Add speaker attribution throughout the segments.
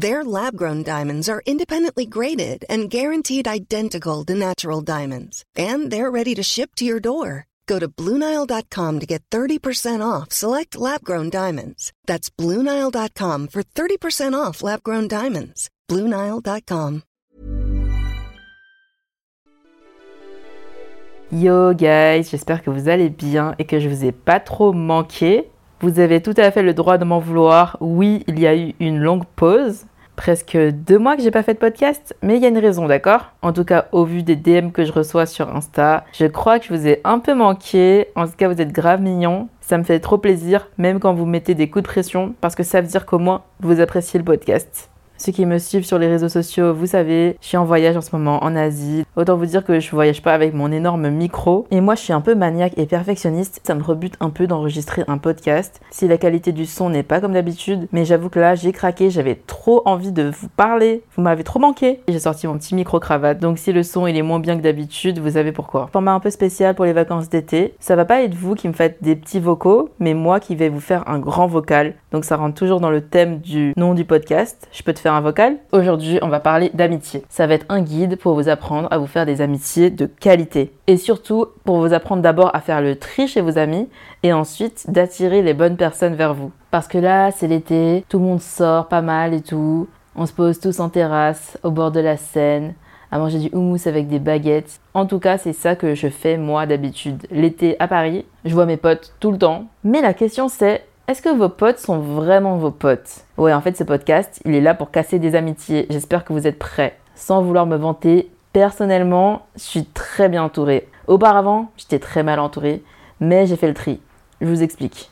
Speaker 1: Their lab grown diamonds are independently graded and guaranteed identical to natural diamonds. And they're ready to ship to your door. Go to Bluenile.com to get 30% off select lab grown diamonds. That's Bluenile.com for 30% off lab grown diamonds. Bluenile.com.
Speaker 2: Yo guys, j'espère que vous allez bien et que je vous ai pas trop manqué. Vous avez tout à fait le droit de m'en vouloir. Oui, il y a eu une longue pause. Presque deux mois que j'ai pas fait de podcast, mais il y a une raison, d'accord? En tout cas, au vu des DM que je reçois sur Insta, je crois que je vous ai un peu manqué. En tout cas, vous êtes grave mignons. Ça me fait trop plaisir, même quand vous mettez des coups de pression, parce que ça veut dire qu'au moins vous appréciez le podcast. Ceux qui me suivent sur les réseaux sociaux, vous savez, je suis en voyage en ce moment en Asie. Autant vous dire que je voyage pas avec mon énorme micro. Et moi, je suis un peu maniaque et perfectionniste. Ça me rebute un peu d'enregistrer un podcast. Si la qualité du son n'est pas comme d'habitude, mais j'avoue que là, j'ai craqué. J'avais trop envie de vous parler. Vous m'avez trop manqué. J'ai sorti mon petit micro cravate. Donc si le son il est moins bien que d'habitude, vous savez pourquoi. Format un peu spécial pour les vacances d'été. Ça va pas être vous qui me faites des petits vocaux, mais moi qui vais vous faire un grand vocal. Donc ça rentre toujours dans le thème du nom du podcast. Je peux te faire vocal. Aujourd'hui, on va parler d'amitié. Ça va être un guide pour vous apprendre à vous faire des amitiés de qualité. Et surtout, pour vous apprendre d'abord à faire le tri chez vos amis et ensuite d'attirer les bonnes personnes vers vous. Parce que là, c'est l'été, tout le monde sort pas mal et tout. On se pose tous en terrasse, au bord de la Seine, à manger du houmous avec des baguettes. En tout cas, c'est ça que je fais moi d'habitude. L'été à Paris, je vois mes potes tout le temps. Mais la question c'est, est-ce que vos potes sont vraiment vos potes? Ouais, en fait, ce podcast, il est là pour casser des amitiés. J'espère que vous êtes prêts. Sans vouloir me vanter, personnellement, je suis très bien entourée. Auparavant, j'étais très mal entourée, mais j'ai fait le tri. Je vous explique.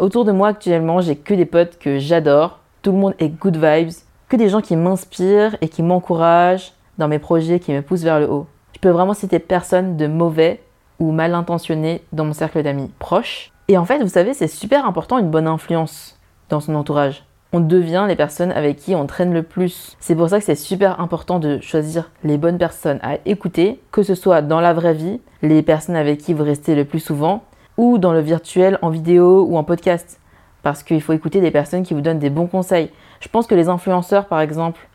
Speaker 2: Autour de moi actuellement, j'ai que des potes que j'adore. Tout le monde est good vibes. Que des gens qui m'inspirent et qui m'encouragent dans mes projets, qui me poussent vers le haut. Je peux vraiment citer personne de mauvais ou mal intentionné dans mon cercle d'amis proches. Et en fait, vous savez, c'est super important une bonne influence dans son entourage. On devient les personnes avec qui on traîne le plus. C'est pour ça que c'est super important de choisir les bonnes personnes à écouter, que ce soit dans la vraie vie, les personnes avec qui vous restez le plus souvent, ou dans le virtuel, en vidéo ou en podcast. Parce qu'il faut écouter des personnes qui vous donnent des bons conseils. Je pense que les influenceurs, par exemple,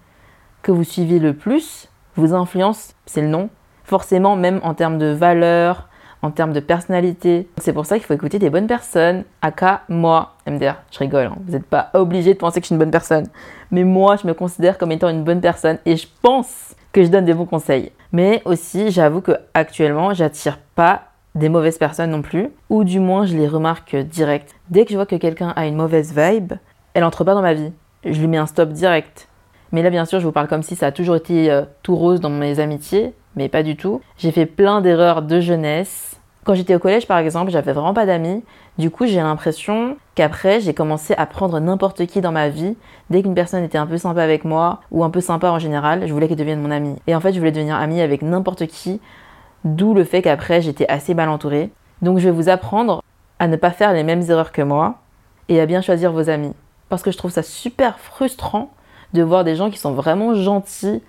Speaker 2: que vous suivez le plus, vous influencent, c'est le nom, forcément même en termes de valeur, en termes de personnalité. C'est pour ça qu'il faut écouter des bonnes personnes. Aka, moi, MDR, je rigole, hein. vous n'êtes pas obligé de penser que je suis une bonne personne. Mais moi, je me considère comme étant une bonne personne et je pense que je donne des bons conseils. Mais aussi, j'avoue que actuellement, j'attire pas des mauvaises personnes non plus, ou du moins je les remarque direct. Dès que je vois que quelqu'un a une mauvaise vibe, elle entre pas dans ma vie. Je lui mets un stop direct. Mais là, bien sûr, je vous parle comme si ça a toujours été euh, tout rose dans mes amitiés, mais pas du tout. J'ai fait plein d'erreurs de jeunesse. Quand j'étais au collège, par exemple, j'avais vraiment pas d'amis. Du coup, j'ai l'impression qu'après, j'ai commencé à prendre n'importe qui dans ma vie. Dès qu'une personne était un peu sympa avec moi, ou un peu sympa en général, je voulais qu'elle devienne mon amie. Et en fait, je voulais devenir amie avec n'importe qui, d'où le fait qu'après, j'étais assez mal entourée. Donc, je vais vous apprendre à ne pas faire les mêmes erreurs que moi et à bien choisir vos amis. Parce que je trouve ça super frustrant de voir des gens qui sont vraiment gentils,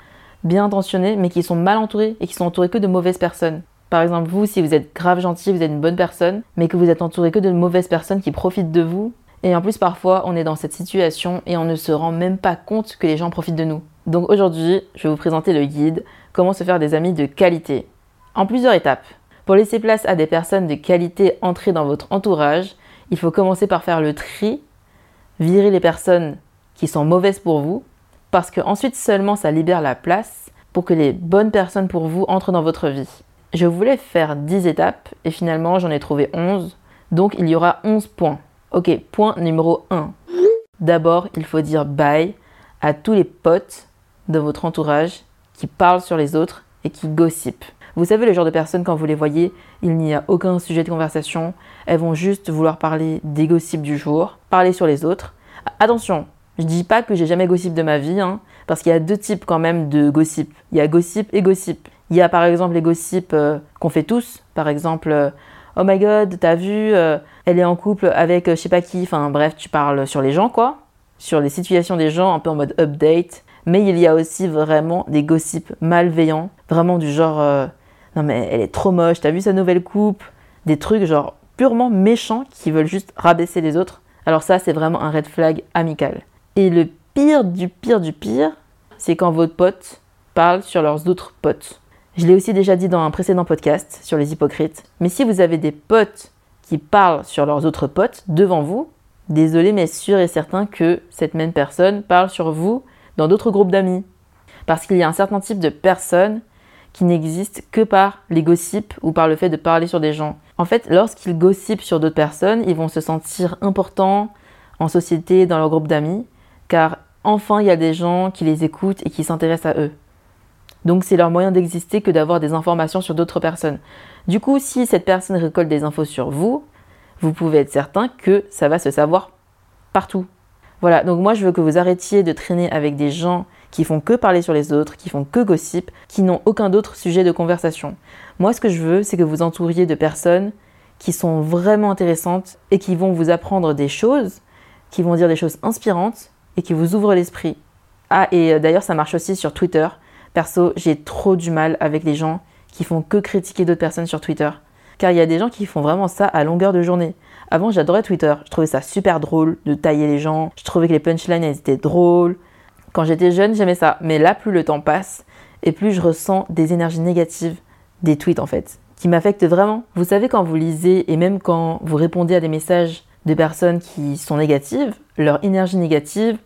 Speaker 2: bien intentionnés, mais qui sont mal entourés et qui sont entourés que de mauvaises personnes. Par exemple, vous, si vous êtes grave gentil, vous êtes une bonne personne, mais que vous êtes entouré que de mauvaises personnes qui profitent de vous. Et en plus, parfois, on est dans cette situation et on ne se rend même pas compte que les gens profitent de nous. Donc aujourd'hui, je vais vous présenter le guide Comment se faire des amis de qualité. En plusieurs étapes. Pour laisser place à des personnes de qualité entrées dans votre entourage, il faut commencer par faire le tri, virer les personnes qui sont mauvaises pour vous, parce que ensuite seulement ça libère la place pour que les bonnes personnes pour vous entrent dans votre vie. Je voulais faire 10 étapes et finalement j'en ai trouvé 11, donc il y aura 11 points. Ok, point numéro 1. D'abord, il faut dire bye à tous les potes de votre entourage qui parlent sur les autres et qui gossipent. Vous savez, le genre de personnes, quand vous les voyez, il n'y a aucun sujet de conversation. Elles vont juste vouloir parler des gossips du jour, parler sur les autres. Attention, je dis pas que j'ai jamais gossip de ma vie, hein, parce qu'il y a deux types quand même de gossip. Il y a gossip et gossip. Il y a par exemple les gossips euh, qu'on fait tous. Par exemple, euh, oh my god, t'as vu, euh, elle est en couple avec je sais pas qui. Enfin bref, tu parles sur les gens quoi. Sur les situations des gens, un peu en mode update. Mais il y a aussi vraiment des gossips malveillants. Vraiment du genre non mais elle est trop moche, t'as vu sa nouvelle coupe? Des trucs genre purement méchants qui veulent juste rabaisser les autres. Alors ça, c'est vraiment un red flag amical. Et le pire du pire du pire, c'est quand votre pote parle sur leurs autres potes. Je l'ai aussi déjà dit dans un précédent podcast sur les hypocrites. Mais si vous avez des potes qui parlent sur leurs autres potes devant vous, désolé mais sûr et certain que cette même personne parle sur vous dans d'autres groupes d'amis. Parce qu'il y a un certain type de personnes qui n'existe que par les gossips ou par le fait de parler sur des gens. En fait, lorsqu'ils gossipent sur d'autres personnes, ils vont se sentir importants en société, dans leur groupe d'amis, car enfin il y a des gens qui les écoutent et qui s'intéressent à eux. Donc c'est leur moyen d'exister que d'avoir des informations sur d'autres personnes. Du coup, si cette personne récolte des infos sur vous, vous pouvez être certain que ça va se savoir partout. Voilà, donc moi je veux que vous arrêtiez de traîner avec des gens qui font que parler sur les autres, qui font que gossip, qui n'ont aucun autre sujet de conversation. Moi, ce que je veux, c'est que vous entouriez de personnes qui sont vraiment intéressantes et qui vont vous apprendre des choses, qui vont dire des choses inspirantes et qui vous ouvrent l'esprit. Ah, et euh, d'ailleurs, ça marche aussi sur Twitter. Perso, j'ai trop du mal avec les gens qui font que critiquer d'autres personnes sur Twitter. Car il y a des gens qui font vraiment ça à longueur de journée. Avant, j'adorais Twitter. Je trouvais ça super drôle de tailler les gens. Je trouvais que les punchlines, elles étaient drôles. Quand j'étais jeune, j'aimais ça. Mais là, plus le temps passe et plus je ressens des énergies négatives des tweets en fait, qui m'affectent vraiment. Vous savez, quand vous lisez et même quand vous répondez à des messages de personnes qui sont négatives, leur énergie négative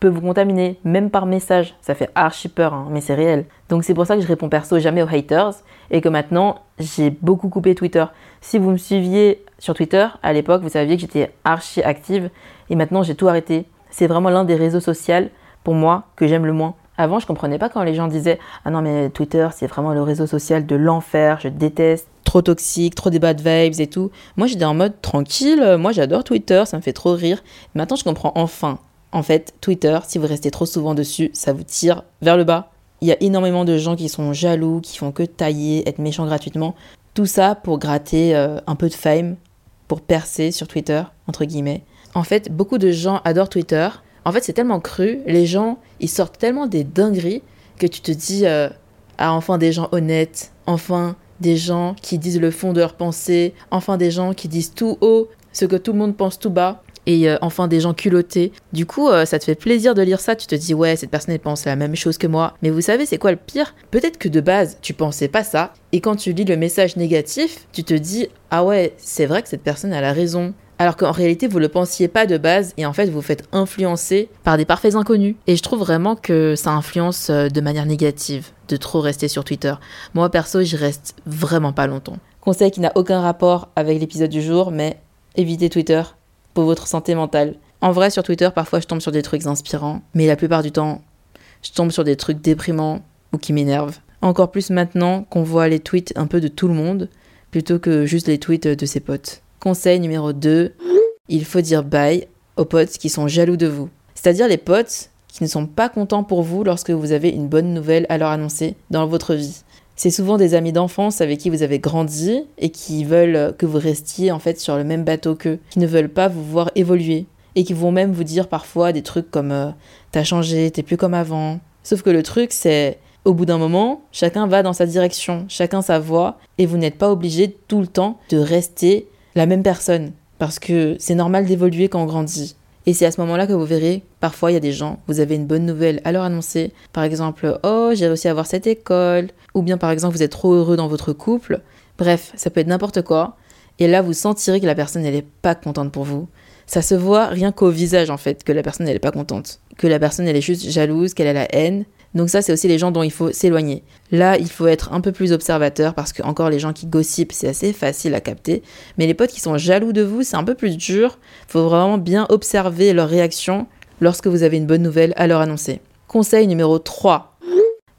Speaker 2: peut vous contaminer, même par message. Ça fait archi peur, hein, mais c'est réel. Donc c'est pour ça que je réponds perso jamais aux haters et que maintenant j'ai beaucoup coupé Twitter. Si vous me suiviez sur Twitter, à l'époque, vous saviez que j'étais archi active et maintenant j'ai tout arrêté. C'est vraiment l'un des réseaux sociaux pour moi que j'aime le moins. Avant, je comprenais pas quand les gens disaient Ah non, mais Twitter, c'est vraiment le réseau social de l'enfer, je déteste, trop toxique, trop des bad vibes et tout. Moi, j'étais en mode tranquille, moi j'adore Twitter, ça me fait trop rire. Maintenant, je comprends enfin. En fait, Twitter, si vous restez trop souvent dessus, ça vous tire vers le bas. Il y a énormément de gens qui sont jaloux, qui font que tailler, être méchants gratuitement. Tout ça pour gratter euh, un peu de fame, pour percer sur Twitter, entre guillemets. En fait, beaucoup de gens adorent Twitter, en fait, c'est tellement cru, les gens, ils sortent tellement des dingueries que tu te dis, euh, ah, enfin des gens honnêtes, enfin des gens qui disent le fond de leur pensée, enfin des gens qui disent tout haut ce que tout le monde pense tout bas, et euh, enfin des gens culottés. Du coup, euh, ça te fait plaisir de lire ça, tu te dis, ouais, cette personne elle pense la même chose que moi. Mais vous savez, c'est quoi le pire? Peut-être que de base, tu pensais pas ça, et quand tu lis le message négatif, tu te dis, ah ouais, c'est vrai que cette personne a la raison alors qu'en réalité vous ne le pensiez pas de base et en fait vous vous faites influencer par des parfaits inconnus. Et je trouve vraiment que ça influence euh, de manière négative de trop rester sur Twitter. Moi perso j'y reste vraiment pas longtemps. Conseil qui n'a aucun rapport avec l'épisode du jour, mais évitez Twitter pour votre santé mentale. En vrai sur Twitter parfois je tombe sur des trucs inspirants, mais la plupart du temps je tombe sur des trucs déprimants ou qui m'énervent. Encore plus maintenant qu'on voit les tweets un peu de tout le monde plutôt que juste les tweets de ses potes. Conseil numéro 2, il faut dire bye aux potes qui sont jaloux de vous. C'est-à-dire les potes qui ne sont pas contents pour vous lorsque vous avez une bonne nouvelle à leur annoncer dans votre vie. C'est souvent des amis d'enfance avec qui vous avez grandi et qui veulent que vous restiez en fait sur le même bateau qu'eux, qui ne veulent pas vous voir évoluer et qui vont même vous dire parfois des trucs comme euh, t'as changé, t'es plus comme avant. Sauf que le truc c'est Au bout d'un moment, chacun va dans sa direction, chacun sa voie, et vous n'êtes pas obligé tout le temps de rester la même personne. Parce que c'est normal d'évoluer quand on grandit. Et c'est à ce moment-là que vous verrez, parfois il y a des gens, vous avez une bonne nouvelle à leur annoncer. Par exemple, oh, j'ai réussi à avoir cette école. Ou bien par exemple, vous êtes trop heureux dans votre couple. Bref, ça peut être n'importe quoi. Et là, vous sentirez que la personne, elle n'est pas contente pour vous. Ça se voit rien qu'au visage, en fait, que la personne, elle n'est pas contente. Que la personne, elle est juste jalouse, qu'elle a la haine. Donc ça, c'est aussi les gens dont il faut s'éloigner. Là, il faut être un peu plus observateur parce que encore les gens qui gossipent, c'est assez facile à capter. Mais les potes qui sont jaloux de vous, c'est un peu plus dur. Il faut vraiment bien observer leur réaction lorsque vous avez une bonne nouvelle à leur annoncer. Conseil numéro 3.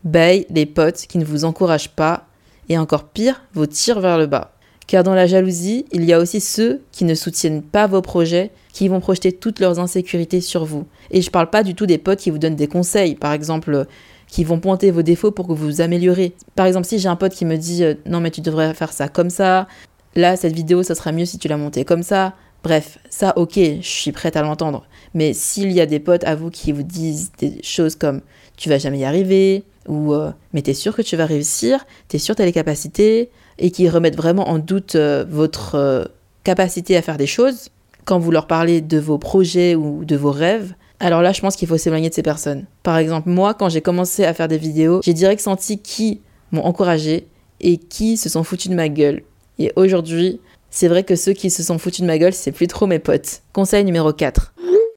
Speaker 2: Baille les potes qui ne vous encouragent pas et encore pire, vous tirent vers le bas. Car dans la jalousie, il y a aussi ceux qui ne soutiennent pas vos projets, qui vont projeter toutes leurs insécurités sur vous. Et je parle pas du tout des potes qui vous donnent des conseils, par exemple, qui vont pointer vos défauts pour que vous vous améliorez. Par exemple, si j'ai un pote qui me dit euh, non mais tu devrais faire ça comme ça, là cette vidéo ça sera mieux si tu la montais comme ça. Bref, ça ok, je suis prête à l'entendre. Mais s'il y a des potes à vous qui vous disent des choses comme tu vas jamais y arriver, ou euh, mais t'es sûr que tu vas réussir, t'es sûr t'as les capacités, et qui remettent vraiment en doute euh, votre euh, capacité à faire des choses, quand vous leur parlez de vos projets ou de vos rêves, alors là, je pense qu'il faut s'éloigner de ces personnes. Par exemple, moi, quand j'ai commencé à faire des vidéos, j'ai direct senti qui m'ont encouragé et qui se sont foutus de ma gueule. Et aujourd'hui, c'est vrai que ceux qui se sont foutus de ma gueule, c'est plus trop mes potes. Conseil numéro 4.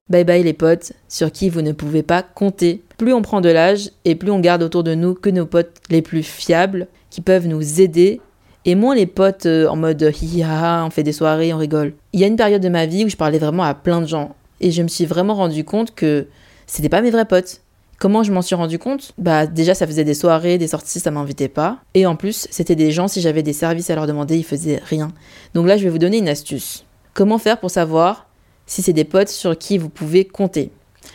Speaker 2: Bye bye les potes sur qui vous ne pouvez pas compter. Plus on prend de l'âge et plus on garde autour de nous que nos potes les plus fiables qui peuvent nous aider et moins les potes euh, en mode hiha, on fait des soirées, on rigole. Il y a une période de ma vie où je parlais vraiment à plein de gens et je me suis vraiment rendu compte que c'était pas mes vrais potes. Comment je m'en suis rendu compte? Bah déjà ça faisait des soirées, des sorties, ça m'invitait pas. Et en plus, c'était des gens si j'avais des services à leur demander, ils faisaient rien. Donc là, je vais vous donner une astuce. Comment faire pour savoir si c'est des potes sur qui vous pouvez compter?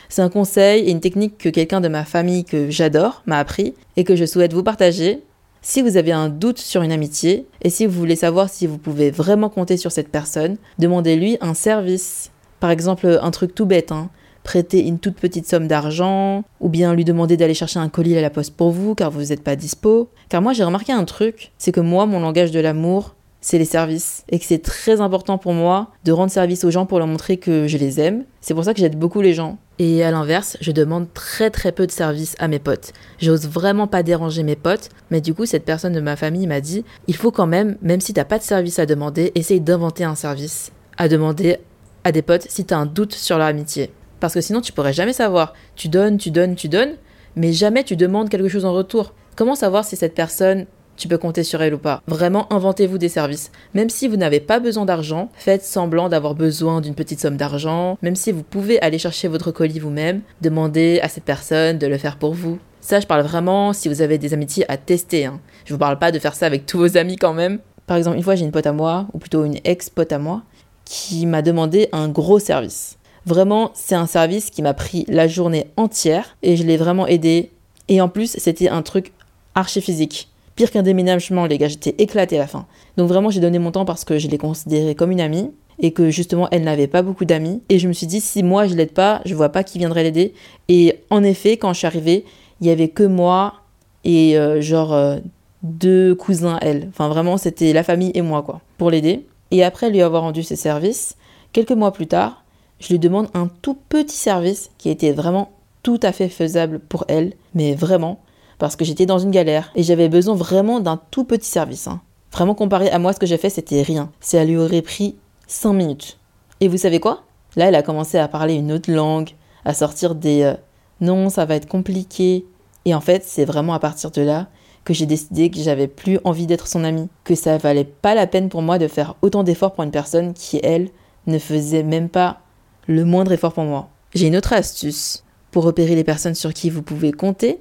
Speaker 2: C'est un conseil et une technique que quelqu'un de ma famille que j'adore m'a appris et que je souhaite vous partager si vous avez un doute sur une amitié et si vous voulez savoir si vous pouvez vraiment compter sur cette personne, demandez-lui un service. Par exemple, un truc tout bête, hein. prêter une toute petite somme d'argent, ou bien lui demander d'aller chercher un colis à la poste pour vous car vous n'êtes pas dispo. Car moi j'ai remarqué un truc, c'est que moi mon langage de l'amour, c'est les services. Et que c'est très important pour moi de rendre service aux gens pour leur montrer que je les aime. C'est pour ça que j'aide beaucoup les gens. Et à l'inverse, je demande très très peu de services à mes potes. J'ose vraiment pas déranger mes potes, mais du coup, cette personne de ma famille m'a dit il faut quand même, même si t'as pas de service à demander, essaye d'inventer un service à demander à des potes si t'as un doute sur leur amitié. Parce que sinon, tu pourrais jamais savoir. Tu donnes, tu donnes, tu donnes, mais jamais tu demandes quelque chose en retour. Comment savoir si cette personne tu peux compter sur elle ou pas. Vraiment, inventez-vous des services. Même si vous n'avez pas besoin d'argent, faites semblant d'avoir besoin d'une petite somme d'argent. Même si vous pouvez aller chercher votre colis vous-même, demandez à cette personne de le faire pour vous. Ça, je parle vraiment si vous avez des amitiés à tester. Hein. Je vous parle pas de faire ça avec tous vos amis quand même. Par exemple, une fois, j'ai une pote à moi, ou plutôt une ex-pote à moi, qui m'a demandé un gros service. Vraiment, c'est un service qui m'a pris la journée entière et je l'ai vraiment aidé. Et en plus, c'était un truc archi physique. Pire qu'un déménagement, les gars, j'étais éclatée à la fin. Donc vraiment, j'ai donné mon temps parce que je l'ai considérée comme une amie et que justement, elle n'avait pas beaucoup d'amis. Et je me suis dit, si moi je l'aide pas, je vois pas qui viendrait l'aider. Et en effet, quand je suis arrivée, il y avait que moi et euh, genre euh, deux cousins, elle. Enfin vraiment, c'était la famille et moi, quoi, pour l'aider. Et après lui avoir rendu ses services, quelques mois plus tard, je lui demande un tout petit service qui était vraiment tout à fait faisable pour elle, mais vraiment parce que j'étais dans une galère et j'avais besoin vraiment d'un tout petit service. Hein. Vraiment comparé à moi, ce que j'ai fait, c'était rien. Ça lui aurait pris 5 minutes. Et vous savez quoi? Là, elle a commencé à parler une autre langue, à sortir des euh, non, ça va être compliqué. Et en fait, c'est vraiment à partir de là que j'ai décidé que j'avais plus envie d'être son amie, que ça valait pas la peine pour moi de faire autant d'efforts pour une personne qui, elle, ne faisait même pas le moindre effort pour moi. J'ai une autre astuce pour repérer les personnes sur qui vous pouvez compter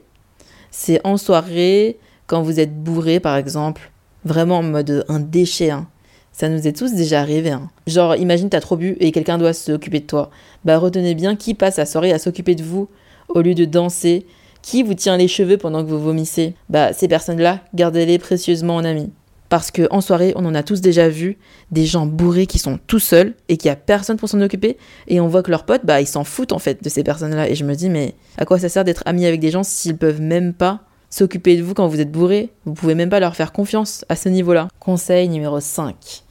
Speaker 2: c'est en soirée, quand vous êtes bourré par exemple, vraiment en mode un déchet. Hein. Ça nous est tous déjà arrivé. Hein. Genre, imagine t'as trop bu et quelqu'un doit s'occuper de toi. Bah retenez bien qui passe la soirée à s'occuper de vous au lieu de danser. Qui vous tient les cheveux pendant que vous vomissez? Bah ces personnes-là, gardez-les précieusement en amis. Parce que en soirée, on en a tous déjà vu des gens bourrés qui sont tout seuls et qui a personne pour s'en occuper. Et on voit que leurs potes, bah, ils s'en foutent en fait de ces personnes-là. Et je me dis, mais à quoi ça sert d'être ami avec des gens s'ils peuvent même pas s'occuper de vous quand vous êtes bourré. Vous pouvez même pas leur faire confiance à ce niveau-là. Conseil numéro 5.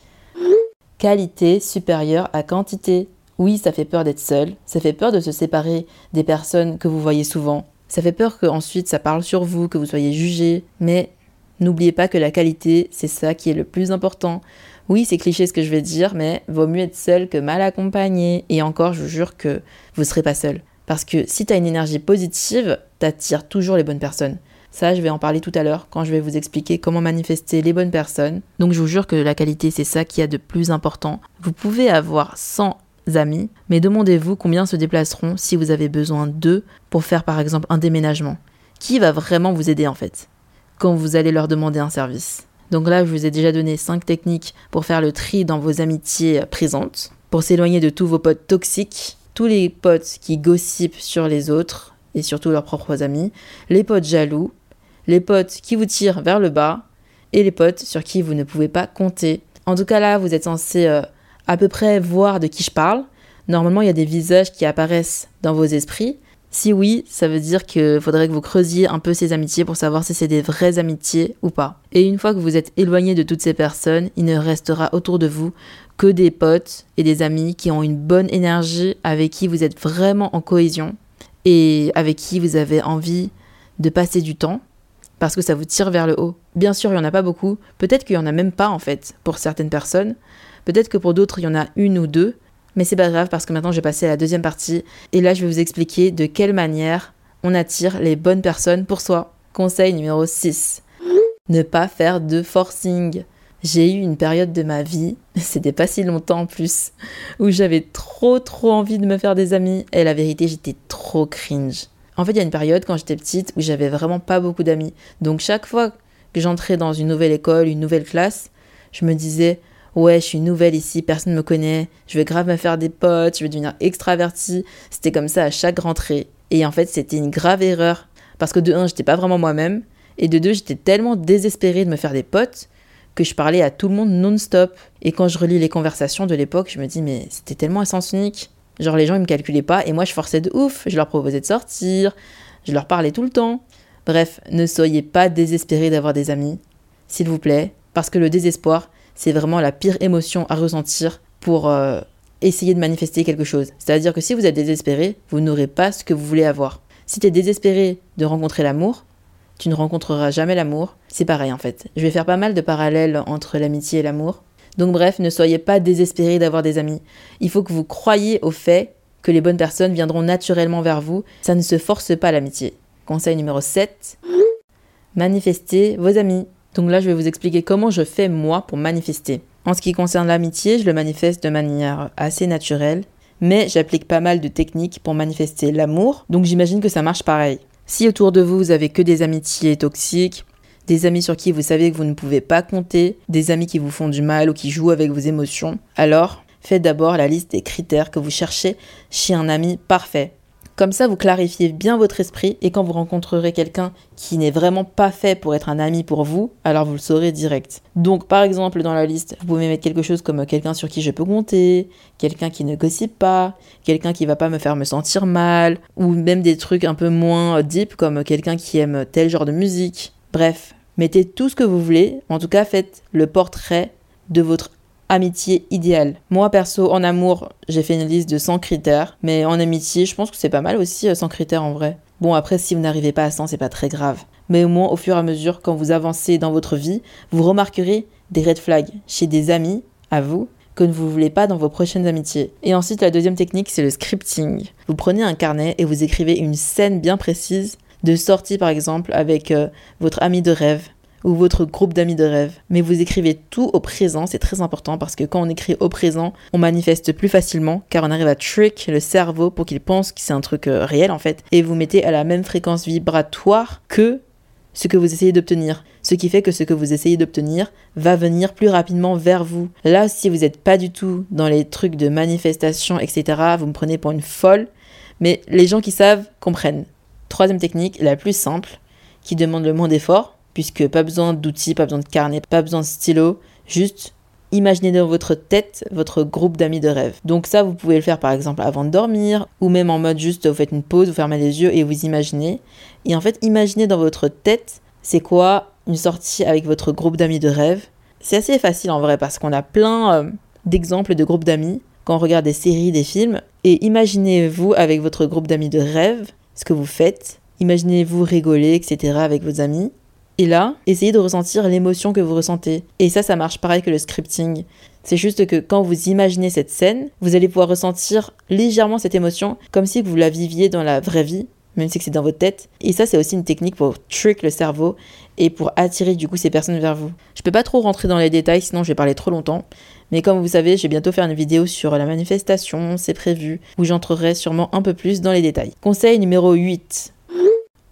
Speaker 2: Qualité supérieure à quantité. Oui, ça fait peur d'être seul, ça fait peur de se séparer des personnes que vous voyez souvent, ça fait peur qu'ensuite ça parle sur vous, que vous soyez jugé, mais n'oubliez pas que la qualité, c'est ça qui est le plus important. Oui, c'est cliché ce que je vais dire, mais vaut mieux être seul que mal accompagné. Et encore, je vous jure que vous ne serez pas seul. Parce que si tu as une énergie positive, t'attires toujours les bonnes personnes. Ça, je vais en parler tout à l'heure quand je vais vous expliquer comment manifester les bonnes personnes. Donc je vous jure que la qualité, c'est ça qui a de plus important. Vous pouvez avoir 100 amis, mais demandez-vous combien se déplaceront si vous avez besoin d'eux pour faire par exemple un déménagement. Qui va vraiment vous aider en fait? Vous allez leur demander un service Donc là, je vous ai déjà donné 5 techniques pour faire le tri dans vos amitiés présentes, pour s'éloigner de tous vos potes toxiques, tous les potes qui gossipent sur les autres et surtout leurs propres amis, les potes jaloux, les potes qui vous tirent vers le bas et les potes sur qui vous ne pouvez pas compter. En tout cas là, vous êtes censé euh, à peu près voir de qui je parle. Normalement, il y a des visages qui apparaissent dans vos esprits. Si oui, ça veut dire qu'il faudrait que vous creusiez un peu ces amitiés pour savoir si c'est des vraies amitiés ou pas. Et une fois que vous êtes éloigné de toutes ces personnes, il ne restera autour de vous que des potes et des amis qui ont une bonne énergie, avec qui vous êtes vraiment en cohésion et avec qui vous avez envie de passer du temps parce que ça vous tire vers le haut. Bien sûr, il n'y en a pas beaucoup, peut-être qu'il n'y en a même pas en fait pour certaines personnes, peut-être que pour d'autres il y en a une ou deux, mais c'est pas grave parce que maintenant je vais passer à la deuxième partie et là je vais vous expliquer de quelle manière on attire les bonnes personnes pour soi. Conseil numéro 6. Ne pas faire de forcing. J'ai eu une période de ma vie, c'était pas si longtemps en plus, où j'avais trop trop envie de me faire des amis et la vérité j'étais trop cringe. En fait, il y a une période quand j'étais petite où j'avais vraiment pas beaucoup d'amis. Donc chaque fois que j'entrais dans une nouvelle école, une nouvelle classe, je me disais ouais, je suis nouvelle ici, personne ne me connaît, je vais grave me faire des potes, je vais devenir extravertie. C'était comme ça à chaque rentrée. Et en fait, c'était une grave erreur parce que de un, j'étais pas vraiment moi-même et de deux, j'étais tellement désespérée de me faire des potes que je parlais à tout le monde non-stop. Et quand je relis les conversations de l'époque, je me dis mais c'était tellement à sens unique. Genre les gens ils me calculaient pas et moi je forçais de ouf, je leur proposais de sortir, je leur parlais tout le temps. Bref, ne soyez pas désespérés d'avoir des amis, s'il vous plaît, parce que le désespoir, c'est vraiment la pire émotion à ressentir pour euh, essayer de manifester quelque chose. C'est-à-dire que si vous êtes désespéré, vous n'aurez pas ce que vous voulez avoir. Si tu es désespéré de rencontrer l'amour, tu ne rencontreras jamais l'amour. C'est pareil en fait. Je vais faire pas mal de parallèles entre l'amitié et l'amour. Donc bref, ne soyez pas désespérés d'avoir des amis. Il faut que vous croyiez au fait que les bonnes personnes viendront naturellement vers vous. Ça ne se force pas l'amitié. Conseil numéro 7. Manifestez vos amis. Donc là, je vais vous expliquer comment je fais moi pour manifester. En ce qui concerne l'amitié, je le manifeste de manière assez naturelle, mais j'applique pas mal de techniques pour manifester l'amour, donc j'imagine que ça marche pareil. Si autour de vous, vous avez que des amitiés toxiques, des amis sur qui vous savez que vous ne pouvez pas compter, des amis qui vous font du mal ou qui jouent avec vos émotions, alors faites d'abord la liste des critères que vous cherchez chez un ami parfait. Comme ça, vous clarifiez bien votre esprit et quand vous rencontrerez quelqu'un qui n'est vraiment pas fait pour être un ami pour vous, alors vous le saurez direct. Donc, par exemple, dans la liste, vous pouvez mettre quelque chose comme quelqu'un sur qui je peux compter, quelqu'un qui ne gossipe pas, quelqu'un qui va pas me faire me sentir mal, ou même des trucs un peu moins deep comme quelqu'un qui aime tel genre de musique. Bref, mettez tout ce que vous voulez. En tout cas, faites le portrait de votre amitié idéale. Moi, perso, en amour, j'ai fait une liste de 100 critères. Mais en amitié, je pense que c'est pas mal aussi, 100 euh, critères en vrai. Bon, après, si vous n'arrivez pas à 100, c'est pas très grave. Mais au moins, au fur et à mesure, quand vous avancez dans votre vie, vous remarquerez des red flags chez des amis, à vous, que ne vous voulez pas dans vos prochaines amitiés. Et ensuite, la deuxième technique, c'est le scripting. Vous prenez un carnet et vous écrivez une scène bien précise de sortie par exemple avec euh, votre ami de rêve ou votre groupe d'amis de rêve. Mais vous écrivez tout au présent, c'est très important parce que quand on écrit au présent, on manifeste plus facilement car on arrive à trick le cerveau pour qu'il pense que c'est un truc euh, réel en fait et vous mettez à la même fréquence vibratoire que ce que vous essayez d'obtenir. Ce qui fait que ce que vous essayez d'obtenir va venir plus rapidement vers vous. Là, si vous n'êtes pas du tout dans les trucs de manifestation, etc., vous me prenez pour une folle. Mais les gens qui savent comprennent. Troisième technique, la plus simple, qui demande le moins d'efforts, puisque pas besoin d'outils, pas besoin de carnet, pas besoin de stylo, juste imaginez dans votre tête votre groupe d'amis de rêve. Donc ça, vous pouvez le faire par exemple avant de dormir, ou même en mode juste vous faites une pause, vous fermez les yeux et vous imaginez. Et en fait, imaginez dans votre tête, c'est quoi une sortie avec votre groupe d'amis de rêve. C'est assez facile en vrai parce qu'on a plein euh, d'exemples de groupes d'amis quand on regarde des séries, des films. Et imaginez-vous avec votre groupe d'amis de rêve, ce que vous faites. Imaginez-vous rigoler, etc. avec vos amis. Et là, essayez de ressentir l'émotion que vous ressentez. Et ça, ça marche pareil que le scripting. C'est juste que quand vous imaginez cette scène, vous allez pouvoir ressentir légèrement cette émotion, comme si vous la viviez dans la vraie vie, même si c'est dans votre tête. Et ça, c'est aussi une technique pour trick le cerveau et pour attirer du coup ces personnes vers vous. Je peux pas trop rentrer dans les détails, sinon je vais parler trop longtemps. Mais comme vous savez, je vais bientôt faire une vidéo sur la manifestation, c'est prévu, où j'entrerai sûrement un peu plus dans les détails. Conseil numéro 8.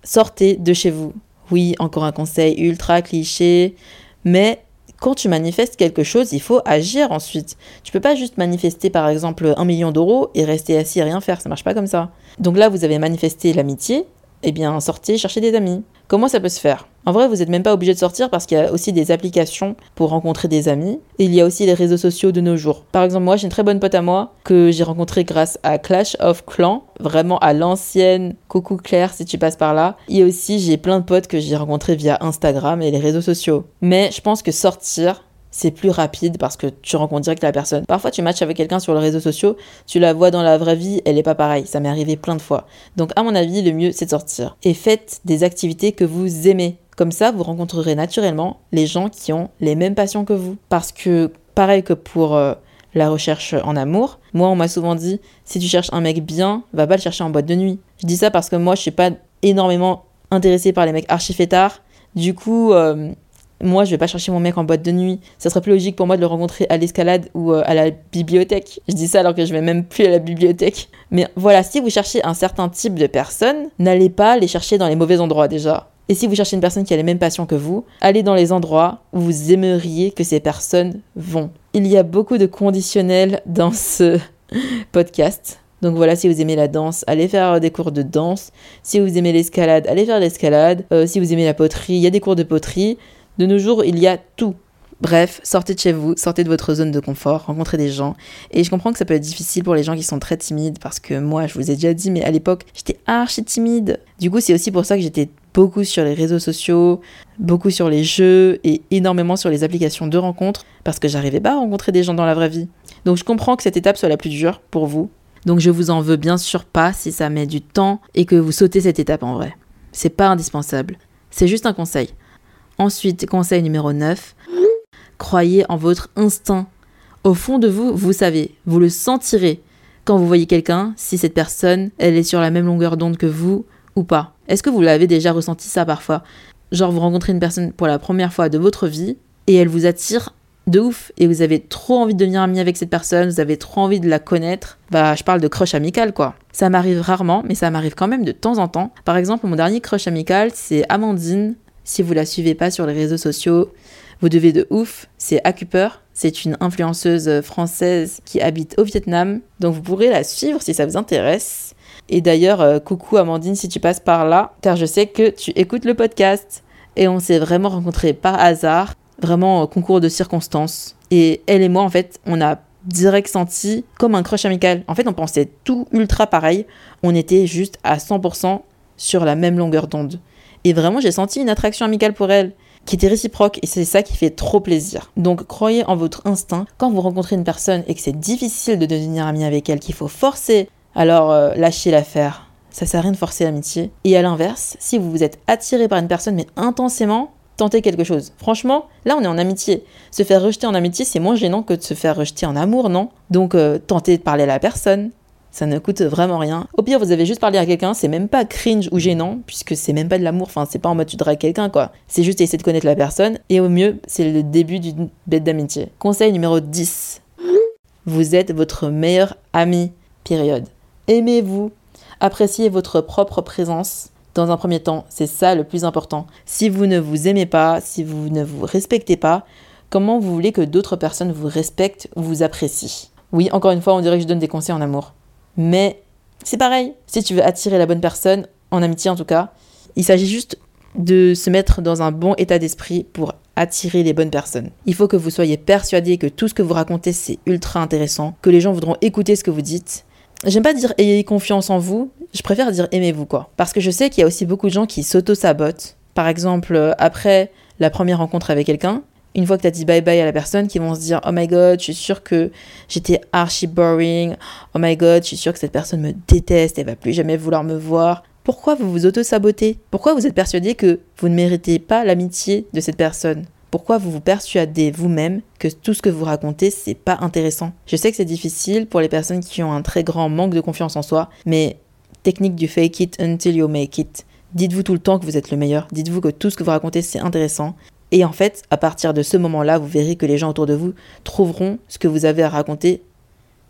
Speaker 2: Sortez de chez vous. Oui, encore un conseil ultra cliché, mais quand tu manifestes quelque chose, il faut agir ensuite. Tu peux pas juste manifester par exemple un million d'euros et rester assis et rien faire, ça marche pas comme ça. Donc là, vous avez manifesté l'amitié, eh bien sortez chercher des amis. Comment ça peut se faire? En vrai, vous n'êtes même pas obligé de sortir parce qu'il y a aussi des applications pour rencontrer des amis. Et il y a aussi les réseaux sociaux de nos jours. Par exemple, moi, j'ai une très bonne pote à moi que j'ai rencontrée grâce à Clash of Clans, vraiment à l'ancienne. Coucou Claire si tu passes par là. Et aussi, j'ai plein de potes que j'ai rencontrés via Instagram et les réseaux sociaux. Mais je pense que sortir, c'est plus rapide parce que tu rencontres direct la personne. Parfois, tu matches avec quelqu'un sur les réseaux sociaux, tu la vois dans la vraie vie, elle est pas pareille. Ça m'est arrivé plein de fois. Donc, à mon avis, le mieux, c'est de sortir. Et faites des activités que vous aimez. Comme ça, vous rencontrerez naturellement les gens qui ont les mêmes passions que vous. Parce que, pareil que pour euh, la recherche en amour, moi, on m'a souvent dit si tu cherches un mec bien, va pas le chercher en boîte de nuit. Je dis ça parce que moi, je suis pas énormément intéressée par les mecs archi fêtards. Du coup, euh, moi, je vais pas chercher mon mec en boîte de nuit. Ça serait plus logique pour moi de le rencontrer à l'escalade ou euh, à la bibliothèque. Je dis ça alors que je vais même plus à la bibliothèque. Mais voilà, si vous cherchez un certain type de personne, n'allez pas les chercher dans les mauvais endroits déjà. Et si vous cherchez une personne qui a les mêmes passions que vous, allez dans les endroits où vous aimeriez que ces personnes vont. Il y a beaucoup de conditionnels dans ce podcast. Donc voilà, si vous aimez la danse, allez faire des cours de danse. Si vous aimez l'escalade, allez faire l'escalade. Euh, si vous aimez la poterie, il y a des cours de poterie. De nos jours, il y a tout. Bref, sortez de chez vous, sortez de votre zone de confort, rencontrez des gens. Et je comprends que ça peut être difficile pour les gens qui sont très timides, parce que moi, je vous ai déjà dit, mais à l'époque, j'étais archi timide. Du coup, c'est aussi pour ça que j'étais beaucoup sur les réseaux sociaux, beaucoup sur les jeux et énormément sur les applications de rencontres, parce que j'arrivais pas à rencontrer des gens dans la vraie vie. Donc je comprends que cette étape soit la plus dure pour vous. Donc je vous en veux bien sûr pas si ça met du temps et que vous sautez cette étape en vrai. C'est pas indispensable. C'est juste un conseil. Ensuite, conseil numéro 9, croyez en votre instinct. Au fond de vous, vous savez, vous le sentirez quand vous voyez quelqu'un, si cette personne, elle est sur la même longueur d'onde que vous ou pas. Est-ce que vous l'avez déjà ressenti ça parfois? Genre vous rencontrez une personne pour la première fois de votre vie et elle vous attire de ouf et vous avez trop envie de devenir ami avec cette personne, vous avez trop envie de la connaître. Bah, je parle de crush amical quoi. Ça m'arrive rarement, mais ça m'arrive quand même de temps en temps. Par exemple, mon dernier crush amical, c'est Amandine. Si vous la suivez pas sur les réseaux sociaux, vous devez de ouf. C'est Acuper. C'est une influenceuse française qui habite au Vietnam. Donc vous pourrez la suivre si ça vous intéresse. Et d'ailleurs, euh, coucou Amandine si tu passes par là, car je sais que tu écoutes le podcast. Et on s'est vraiment rencontrés par hasard, vraiment concours de circonstances. Et elle et moi, en fait, on a direct senti comme un crush amical. En fait, on pensait tout ultra pareil. On était juste à 100% sur la même longueur d'onde. Et vraiment, j'ai senti une attraction amicale pour elle qui était réciproque et c'est ça qui fait trop plaisir. Donc croyez en votre instinct. Quand vous rencontrez une personne et que c'est difficile de devenir ami avec elle, qu'il faut forcer, alors euh, lâchez l'affaire. Ça sert à rien de forcer l'amitié. Et à l'inverse, si vous vous êtes attiré par une personne mais intensément, tentez quelque chose. Franchement, là on est en amitié. Se faire rejeter en amitié, c'est moins gênant que de se faire rejeter en amour, non? Donc euh, tentez de parler à la personne, ça ne coûte vraiment rien. Au pire, vous avez juste parlé à quelqu'un, c'est même pas cringe ou gênant, puisque c'est même pas de l'amour, enfin, c'est pas en mode tu dragues quelqu'un, quoi. C'est juste essayer de connaître la personne, et au mieux, c'est le début d'une bête d'amitié. Conseil numéro 10. Vous êtes votre meilleur ami, période. Aimez-vous, appréciez votre propre présence? Dans un premier temps, c'est ça le plus important. Si vous ne vous aimez pas, si vous ne vous respectez pas, comment vous voulez que d'autres personnes vous respectent ou vous apprécient? Oui, encore une fois, on dirait que je donne des conseils en amour. Mais c'est pareil, si tu veux attirer la bonne personne, en amitié en tout cas, il s'agit juste de se mettre dans un bon état d'esprit pour attirer les bonnes personnes. Il faut que vous soyez persuadé que tout ce que vous racontez c'est ultra intéressant, que les gens voudront écouter ce que vous dites. J'aime pas dire ayez confiance en vous, je préfère dire aimez-vous quoi. Parce que je sais qu'il y a aussi beaucoup de gens qui s'auto-sabotent. Par exemple, euh, après la première rencontre avec quelqu'un, une fois que tu as dit bye bye à la personne, qui vont se dire Oh my god, je suis sûre que j'étais archi boring. Oh my god, je suis sûre que cette personne me déteste, elle va plus jamais vouloir me voir. Pourquoi vous vous auto-sabotez? Pourquoi vous êtes persuadé que vous ne méritez pas l'amitié de cette personne? Pourquoi vous vous persuadez vous-même que tout ce que vous racontez, c'est pas intéressant? Je sais que c'est difficile pour les personnes qui ont un très grand manque de confiance en soi, mais technique du fake it until you make it. Dites-vous tout le temps que vous êtes le meilleur. Dites-vous que tout ce que vous racontez, c'est intéressant. Et en fait, à partir de ce moment-là, vous verrez que les gens autour de vous trouveront ce que vous avez à raconter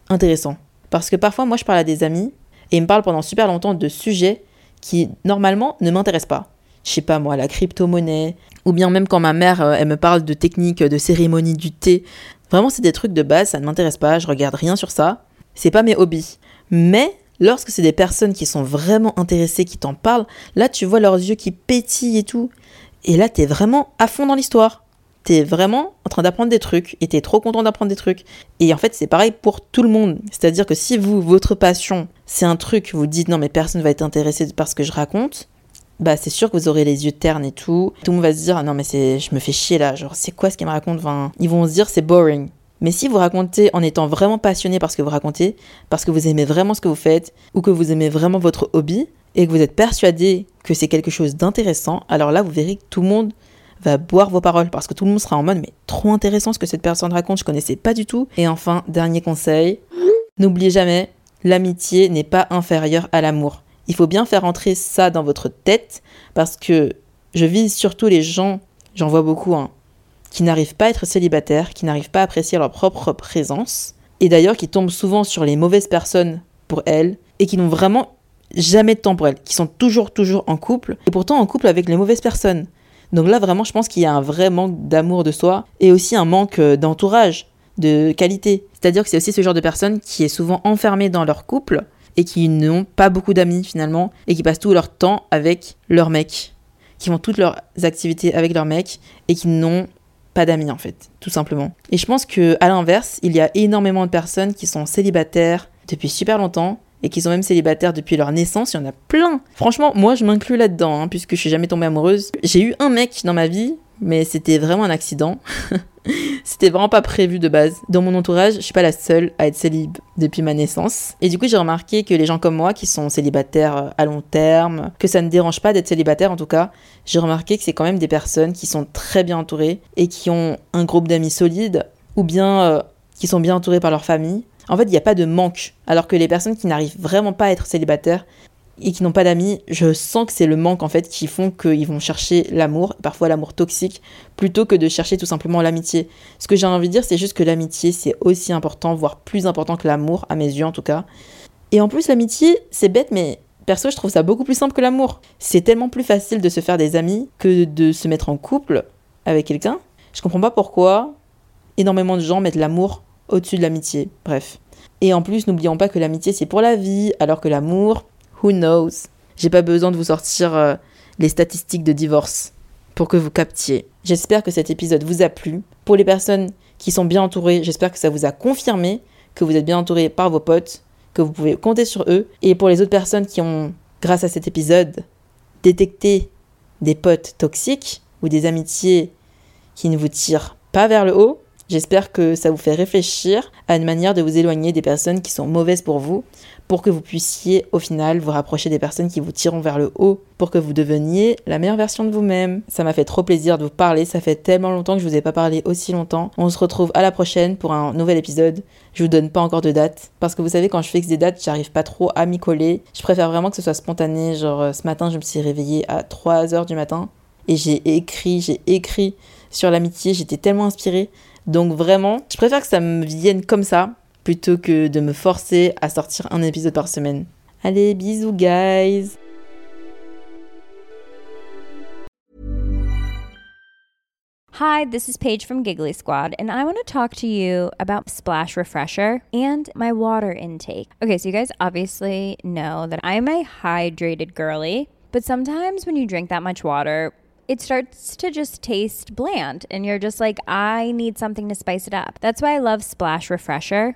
Speaker 2: intéressant. Parce que parfois, moi, je parle à des amis et ils me parlent pendant super longtemps de sujets qui, normalement, ne m'intéressent pas. Je sais pas, moi, la crypto-monnaie, ou bien même quand ma mère, euh, elle me parle de techniques de cérémonie du thé. Vraiment, c'est des trucs de base, ça ne m'intéresse pas, je regarde rien sur ça. C'est pas mes hobbies. Mais lorsque c'est des personnes qui sont vraiment intéressées, qui t'en parlent, là, tu vois leurs yeux qui pétillent et tout. Et là, t'es vraiment à fond dans l'histoire. T'es vraiment en train d'apprendre des trucs et t'es trop content d'apprendre des trucs. Et en fait, c'est pareil pour tout le monde. C'est-à-dire que si vous, votre passion, c'est un truc, vous dites non, mais personne va être intéressé par ce que je raconte, bah c'est sûr que vous aurez les yeux ternes et tout. Tout le monde va se dire ah non, mais c'est, je me fais chier là, genre c'est quoi ce qu'il me raconte enfin, Ils vont se dire c'est boring. Mais si vous racontez en étant vraiment passionné par ce que vous racontez, parce que vous aimez vraiment ce que vous faites, ou que vous aimez vraiment votre hobby, et que vous êtes persuadé que c'est quelque chose d'intéressant, alors là, vous verrez que tout le monde va boire vos paroles parce que tout le monde sera en mode mais trop intéressant ce que cette personne raconte, je connaissais pas du tout. Et enfin, dernier conseil, n'oubliez jamais, l'amitié n'est pas inférieure à l'amour. Il faut bien faire entrer ça dans votre tête parce que je vise surtout les gens, j'en vois beaucoup, hein, qui n'arrivent pas à être célibataires, qui n'arrivent pas à apprécier leur propre présence et d'ailleurs qui tombent souvent sur les mauvaises personnes pour elles et qui n'ont vraiment jamais de temps pour elles, qui sont toujours, toujours en couple, et pourtant en couple avec les mauvaises personnes. Donc là, vraiment, je pense qu'il y a un vrai manque d'amour de soi, et aussi un manque euh, d'entourage, de qualité. C'est-à-dire que c'est aussi ce genre de personne qui est souvent enfermée dans leur couple, et qui n'ont pas beaucoup d'amis finalement, et qui passent tout leur temps avec leur mec, qui font toutes leurs activités avec leur mec, et qui n'ont pas d'amis en fait, tout simplement. Et je pense que à l'inverse, il y a énormément de personnes qui sont célibataires depuis super longtemps et qui sont même célibataires depuis leur naissance, il y en a plein. Franchement, moi je m'inclus là-dedans, hein, puisque je suis jamais tombée amoureuse. J'ai eu un mec dans ma vie, mais c'était vraiment un accident. c'était vraiment pas prévu de base. Dans mon entourage, je suis pas la seule à être célib depuis ma naissance. Et du coup, j'ai remarqué que les gens comme moi, qui sont célibataires euh, à long terme, que ça ne dérange pas d'être célibataire en tout cas, j'ai remarqué que c'est quand même des personnes qui sont très bien entourées et qui ont un groupe d'amis solides, ou bien euh, qui sont bien entourés par leur famille, en fait, il n'y a pas de manque. Alors que les personnes qui n'arrivent vraiment pas à être célibataires et qui n'ont pas d'amis, je sens que c'est le manque en fait qui font qu'ils vont chercher l'amour, parfois l'amour toxique, plutôt que de chercher tout simplement l'amitié. Ce que j'ai envie de dire, c'est juste que l'amitié, c'est aussi important, voire plus important que l'amour, à mes yeux en tout cas. Et en plus, l'amitié, c'est bête, mais perso, je trouve ça beaucoup plus simple que l'amour. C'est tellement plus facile de se faire des amis que de se mettre en couple avec quelqu'un. Je comprends pas pourquoi énormément de gens mettent l'amour au-dessus de l'amitié. Bref. Et en plus, n'oublions pas que l'amitié c'est pour la vie, alors que l'amour, who knows? J'ai pas besoin de vous sortir euh, les statistiques de divorce pour que vous captiez. J'espère que cet épisode vous a plu. Pour les personnes qui sont bien entourées, j'espère que ça vous a confirmé que vous êtes bien entouré par vos potes, que vous pouvez compter sur eux. Et pour les autres personnes qui ont, grâce à cet épisode, détecté des potes toxiques ou des amitiés qui ne vous tirent pas vers le haut, J'espère que ça vous fait réfléchir à une manière de vous éloigner des personnes qui sont mauvaises pour vous, pour que vous puissiez au final vous rapprocher des personnes qui vous tireront vers le haut, pour que vous deveniez la meilleure version de vous-même. Ça m'a fait trop plaisir de vous parler, ça fait tellement longtemps que je vous ai pas parlé aussi longtemps. On se retrouve à la prochaine pour un nouvel épisode. Je vous donne pas encore de date, parce que vous savez quand je fixe des dates, j'arrive pas trop à m'y coller. Je préfère vraiment que ce soit spontané, genre euh, ce matin je me suis réveillée à 3h du matin et j'ai écrit, j'ai écrit sur l'amitié, j'étais tellement inspirée. Donc vraiment, je préfère que ça me vienne comme ça plutôt que de me forcer à sortir un épisode par semaine. Allez, bisous guys
Speaker 3: Hi, this is Paige from Giggly Squad, and I want to talk to you about Splash Refresher and my water intake. Okay, so you guys obviously know that I'm a hydrated girly, but sometimes when you drink that much water, it starts to just taste bland. And you're just like, I need something to spice it up. That's why I love Splash Refresher.